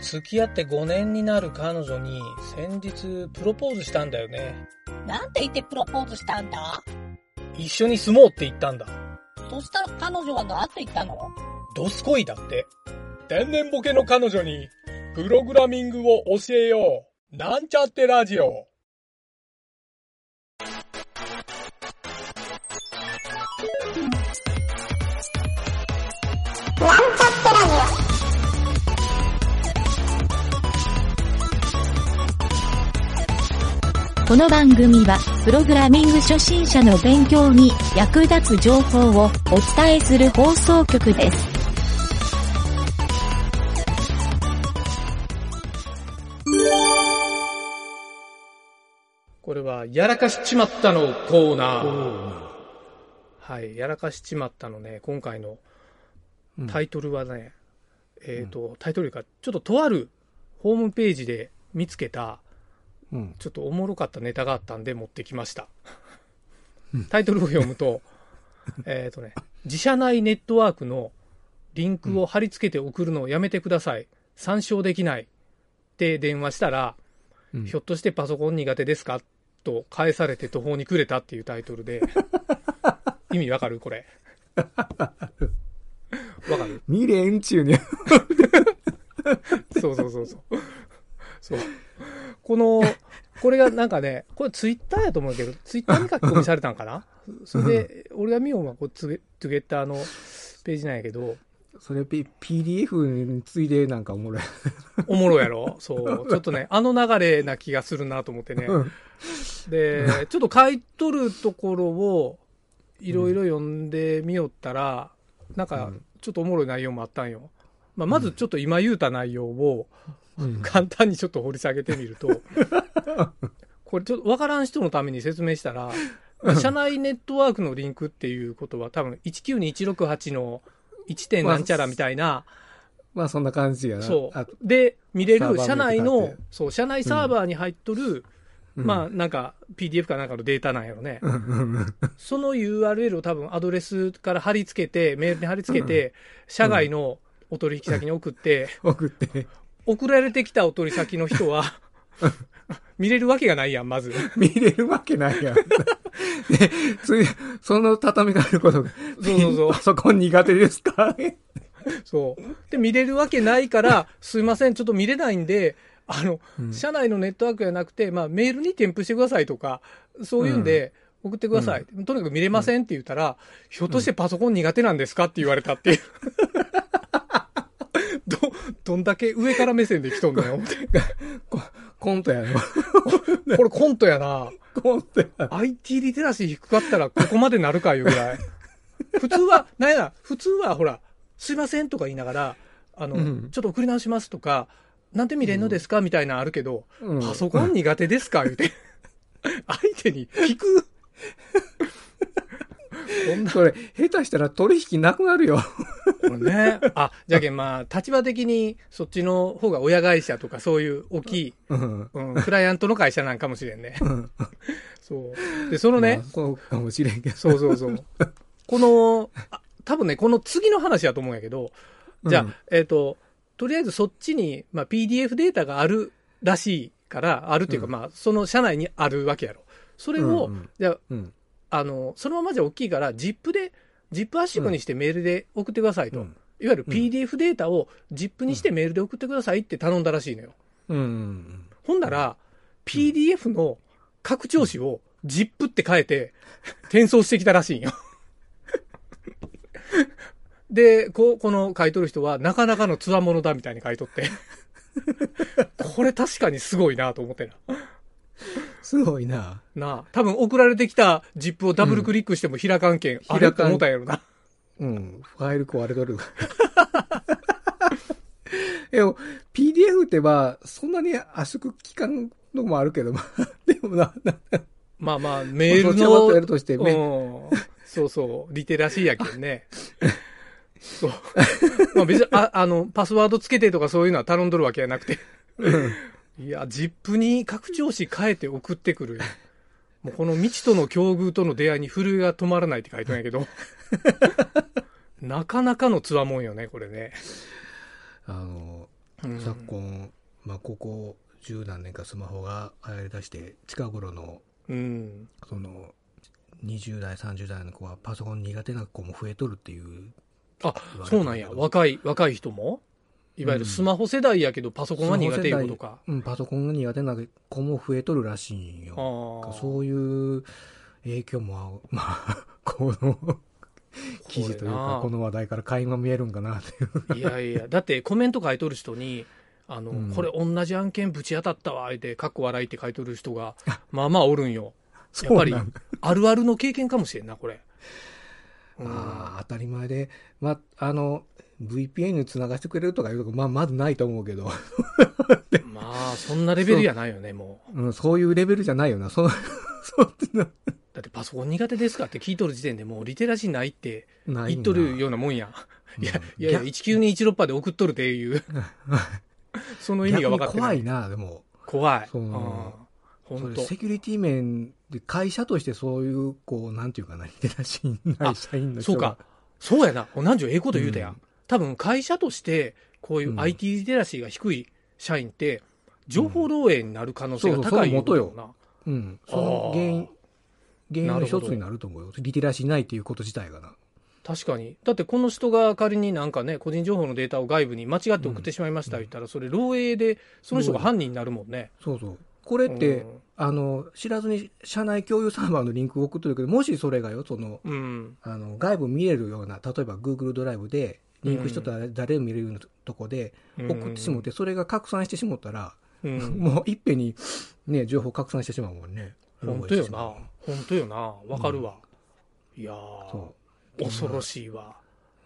付き合って5年になる彼女に先日プロポーズしたんだよね。なんて言ってプロポーズしたんだ？一緒に住もうって言ったんだ。そしたら彼女は何て言ったの？ドスコイだって。天然ボケの彼女にプログラミングを教えよう。なんちゃってラジオ。この番組は、プログラミング初心者の勉強に役立つ情報をお伝えする放送局です。これは、やらかしちまったのコーナー。はい、やらかしちまったのね、今回のタイトルはね、えっ、と、タイトルか、ちょっととあるホームページで見つけた、うん。ちょっとおもろかったネタがあったんで持ってきました。タイトルを読むと、えっとね、自社内ネットワークのリンクを貼り付けて送るのをやめてください。参照できない。って電話したら、うんひょっとしてパソコン苦手ですか？と返されて途方に暮れたっていうタイトルで、意味わかる？これ。わかる？未練中に。そうそうそうそう。そう。この、これがなんかね、これツイッターやと思うけど、ツイッターに書き込みされたんかな？それで、俺が見ようのはこうツゲ、ツゲッターのページなんやけど、それ、P、PDF についでなんかおもろい。おもろいやろ？そう。ちょっとね、あの流れな気がするなと思ってね。うんで、ちょっと書いとるところを、いろいろ読んでみよったら、なんかうん、ちょっとおもろい内容もあったんよ。まあ、まずちょっと今言うた内容を、うん簡単にちょっと掘り下げてみると、これちょっとわからん人のために説明したら、まあ社内ネットワークのリンクっていうことは多分192.168の1点なんちゃらみたいな、まあそんな感じやな。あそう。で、見れる社内のそう、社内サーバーに入っとる、うん。まあなんか PDF かなんかのデータなんやろね。その URL を多分アドレスから貼り付けて、メールに貼り付けて、社外のお取引先に送って、送って、送られてきたお取り先の人は、見れるわけがないやん、まず。見れるわけないやん。で、その畳みがあることが、そうそうそうパソコン苦手ですか？そう。で、見れるわけないから、すいません、ちょっと見れないんで、あの、うん社内のネットワークじゃなくて、まあ、メールに添付してくださいとか、そういうんで、送ってください、とにかく見れませんって言ったら、ひょっとしてパソコン苦手なんですか？って言われたっていう。ど、どんだけ上から目線で来とんのよ。ココントやろ。これコントやな。コントや。IT リテラシー低かったらここまでなるかいうぐらい。普通は、なんやな、普通はほら、すいませんとか言いながら、あの、うんちょっと送り直しますとか、なんで見れんのですかみたいなのあるけど、うんパソコン苦手ですか言うて。相手に聞く それ、下手したら取引なくなるよ。のね。あ、じゃけんまあ、立場的にそっちの方が親会社とかそういう大きい、うん。うん、クライアントの会社なんかもしれんね。うんそう。で、そのねまあ、そうかもしれんけど。そうそうそう。この、あ多分ね、この次の話だと思うんやけど、じゃあ、うんえっ、と、とりあえずそっちに、まあ、PDF データがあるらしいから、あるっていうか、うんまあ、その社内にあるわけやろ。それを、じゃあ、うん。あの、そのままじゃ大きいから、ZIP で、ZIP 圧縮にしてメールで送ってくださいと。うんいわゆる PDF データを ZIP にしてメールで送ってくださいって頼んだらしいのよ。うんうん。ほんなら、PDF の拡張子を ZIP って変えて、転送してきたらしいんよ。で、ここの書いとる人は、なかなかの強者だみたいに書いとって。これ確かにすごいなと思ってな。すごいな。なあ、多分送られてきた ZIP をダブルクリックしても開かんけん、あれと思ったんやろな。うん。ファイル壊れとる。でも、PDF ってまあ、そんなに圧縮期間のもあるけど、まあ、でもな、なまあまあ、メールそっちはまたやの、るとして、うんめ、そうそう、リテラシーやけんね。そう。まあ別に、あ、あの、パスワードつけてとかそういうのは頼んどるわけじゃなくて。いや、ジップに拡張子変えて送ってくる。もうこの未知との境遇との出会いに震えが止まらないって書いてんやけど。なかなかのつわもんよね、これね。あの、うん昨今、まあ、ここ十何年かスマホが流行り出して、近頃の、うん。その、20代、30代の子はパソコン苦手な子も増えとるっていう。あ、そうなんや。若い、若い人も？いわゆるスマホ世代やけど、パソコンは苦手いうことか。うん、パソコンが苦手な子も増えとるらしいんあよ。あ。そういう影響も、まあ、この 記事というか、この話題から垣間見えるんかなっていう。いやいや、だってコメント書いとる人に、あの、うんこれ同じ案件ぶち当たったわ、って、かっこ笑いって書いとる人が、まあまあおるんよ。やっぱりあるあるの経験かもしれんな、これ。うんああ、当たり前で、まあ、あの、VPN につながしてくれるとかいうとこ、まあ、まずないと思うけど、まあ、そんなレベルやないよね、もう。うん、そういうレベルじゃないよな。そ、そうってな、だってパソコン苦手ですかって聞いとる時点でもうリテラシーないって言っとるようなもんや。うんいや、いやいや、1916で送っとるっていう、その意味が分かってない。怖いな、でも。怖い。そううん本当セキュリティ面で会社としてそういう、こう、なんていうかな、リテラシーない社員の人がそうか。。そうやな。南條ええこと言うたやん。うん多分会社として、こういううん IT リテラシーが低い社員って、情報漏洩になる可能性がそうそう高いその元よな。うん。その原因、原因の一つになると思うよ。リテラシーないっていうこと自体がな。確かに。だってこの人が仮になんかね、個人情報のデータを外部に間違って送ってしまいました言ったら、それ漏洩で、その人が犯人になるもんね。そうそう。これって、うんあの、知らずに社内共有サーバーのリンクを送ってるけど、もしそれがよ、その、うん。あの、外部見れるような、例えば Google ドライブで、リンクしとったら誰でも見れるようなとこでうん送ってしもって、それが拡散してしもったら、うん。もういっぺんにね、情報拡散してしまうもんね。本当よな。本当よな。わかるわ。いや恐ろしいわ。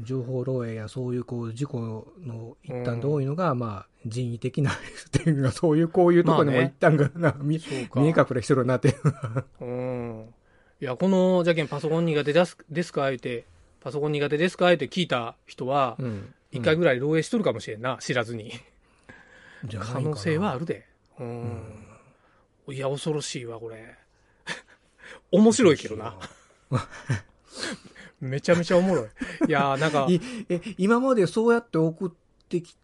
う。情報漏洩やそういうこう事故の一端で多いのが、まあ、人為的なっていうのが、そういうこういうところにも一端がな、見え隠れしてるなっていう。うん。いや、この、じゃけんパソコン苦手ですですか言うて、パソコン苦手ですか？言うて聞いた人は、うん一回ぐらい漏洩しとるかもしれんな、知らずに。可能性はあるで。うん。いや、恐ろしいわ、これ。面白いけどな。めちゃめちゃおもろい。いやー、なんか、いえ、今までそうやって送ってき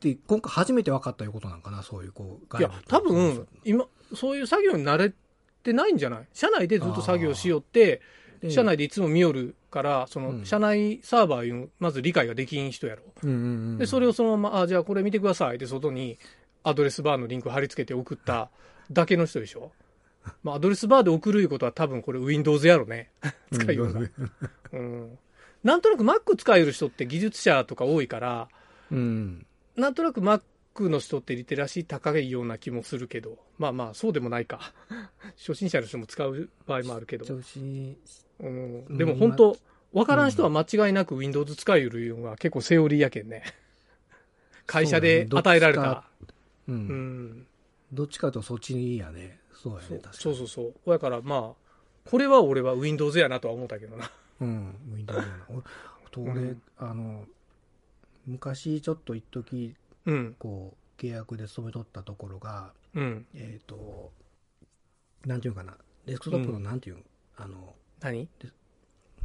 て、今回初めて分かったいうことなんかな、そういう、こう、いや、多分、今、そういう作業に慣れてないんじゃない？社内でずっと作業しよって、で社内でいつも見よるから、その、うん社内サーバーいう、まず理解ができん人やろ。うんうんうん、で、それをそのまま、あ、じゃあこれ見てくださいって外にアドレスバーのリンク貼り付けて送っただけの人でしょ。まあ、アドレスバーで送るいうことは多分これ Windows やろね。使いような。うん。なんとなく Mac 使える人って技術者とか多いから、うん。なんとなく Mac の人ってリテラシー高いような気もするけど、まあまあそうでもないか。初心者の人も使う場合もあるけど。うん、でも本当、わからん人は間違いなく Windows 使いよるいうのが結構セオリーやけんね。会社で与えられた。う。うんん。どっちかとそっちやね。そうやね、そう確かに。そうそうそう。だからまあ、これは俺は Windows やなとは思ったけどな。うん、Windows やな。俺、うんあの、昔ちょっと一時うん。こう、契約で勤めとったところが、うん。えっ、と、なんていうかな、デスクトップのなんていうの、あの、何？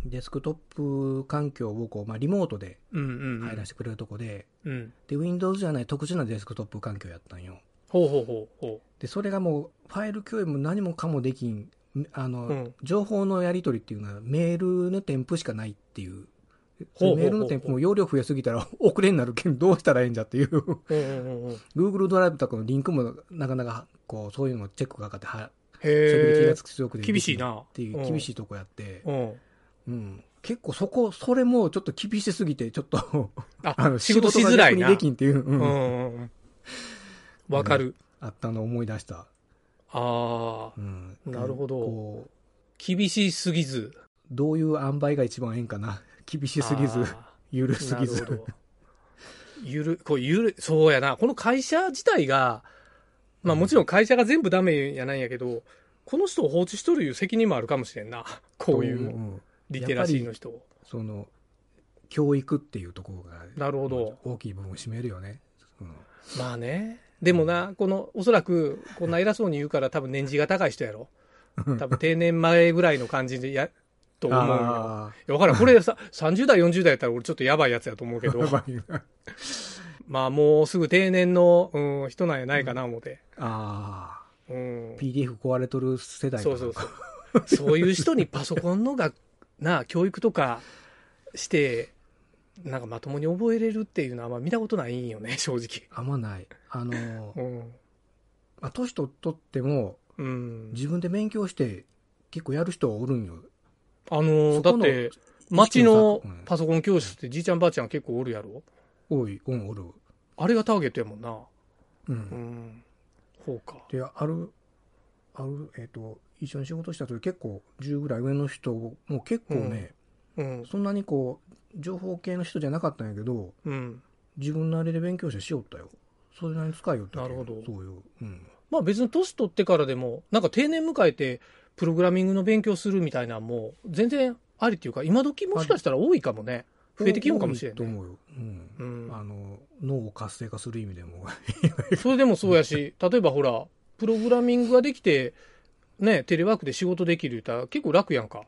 デスクトップ環境をこう、まあ、リモートでうんうん。入らせてくれるとこで、うん。で、Windows じゃない特殊なデスクトップ環境やったんよ。ほうほうほうほで、それがもう、ファイル共有も何もかもできん、あの、うん情報のやり取りっていうのはメールの添付しかないっていう。ほうほうほうメールの添付も容量増えすぎたら 遅れになるけんどうしたらええんじゃっていう。Google ドライブとかのリンクもなかなか、こう、そういうのもチェックがかかっては、へえ。強くて厳しいなっていう厳しいとこやって、うん。うん。結構そこ、それもちょっと厳しすぎて、ちょっと、あ、あの、仕事しづらいな。できんっていう、ううんんうんうん。わかる。あったのを思い出した。ああ、うん。なるほど厳しすぎず。どういう塩梅が一番ええんかな。厳しすぎず、あゆるーすぎず。ゆる、こうゆる、そうやな。この会社自体が、まあもちろん会社が全部ダメやないんやけど、この人を放置しとるいう責任もあるかもしれんな。こういうんリテラシーの人を。その、教育っていうところが、なるほど。大きい部分を占めるよね。うんまあね。でもな、この、おそらく、こんな偉そうに言うから多分年次が高い人やろ。多分定年前ぐらいの感じでや、と思ういや、わからん。これさ、30代、40代やったら俺ちょっとやばいやつやと思うけど まあもうすぐ定年の、うん、人なんやないかな思って。あうんあ、。PDF 壊れとる世代そうそうそう。そういう人にパソコンのが、な、教育とかして、なんかまともに覚えれるっていうのはあんま見たことないんよね、正直。あんまない。あの、うん。まあ、年取っとっても、うん。自分で勉強して、結構やる人はおるんよ。あのーだって、町のうんパソコン教室ってじいちゃんばあちゃん結構おるやろ？多い、うん、おる。あれがターゲットやもんな。う。うんん。ほうか。で、ある、ある、えっ、と、一緒に仕事した時結構10ぐらい上の人も結構ね、うん。そんなにこう、情報系の人じゃなかったんやけど、うん。自分なりで勉強してしよったよ。それなりに使いよったけなるほどそういう。うん。まあ別に年取ってからでも、なんか定年迎えて、プログラミングの勉強するみたいなのも、全然ありっていうか、今時もしかしたら多いかもね。増えてきようかもしれんね。多いと思うよ。うん。うんあの、脳を活性化する意味でも。それでもそうやし、例えばほら、プログラミングができて、ね、テレワークで仕事できる言ったら結構楽やんか。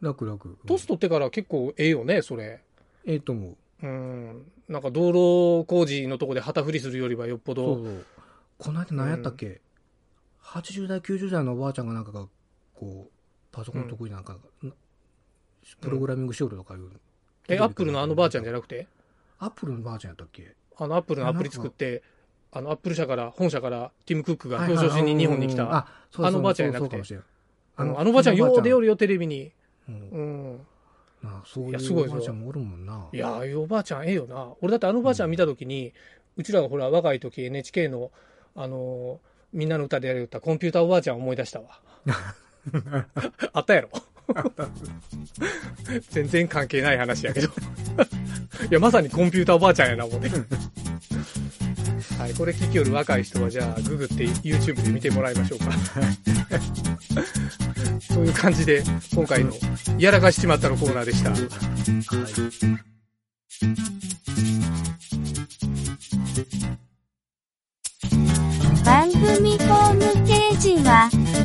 楽々。年取ってから結構ええよね、それ。ええと思う。うん。なんか道路工事のとこで旗振りするよりはよっぽど。そうそう。この間何やったっけ、?80 代、90代のおばあちゃんがなんかが、こう、パソコン得意なんか、なプログラミングしよるとかいう。え、アップルのあのばあちゃんじゃなくて？アップルのばあちゃんやったっけ？あのアップルのアプリ作って、あのアップル社から、本社からティム・クックが表彰しに日本に来た。うんあ、のばあちゃんじゃなくてあのあのばあちゃんよう出よる。るよ、テレビに。うんあそういいやすごいうぞおばあちゃんもおるもんな。いや、ああいうおばあちゃんええよな。俺だってあのおばあちゃん見たときに、うちらがほら若い時 NHK の、あのーみんなの歌でやりよったコンピューターおばあちゃん思い出したわ。あったやろ全然関係ない話やけど。いや、まさにコンピューターおばあちゃんやな、もうね。はい、これ聞きよる若い人は、じゃあ、ググって YouTube で見てもらいましょうか。そういう感じで、今回の、やらかしちまったのコーナーでした。番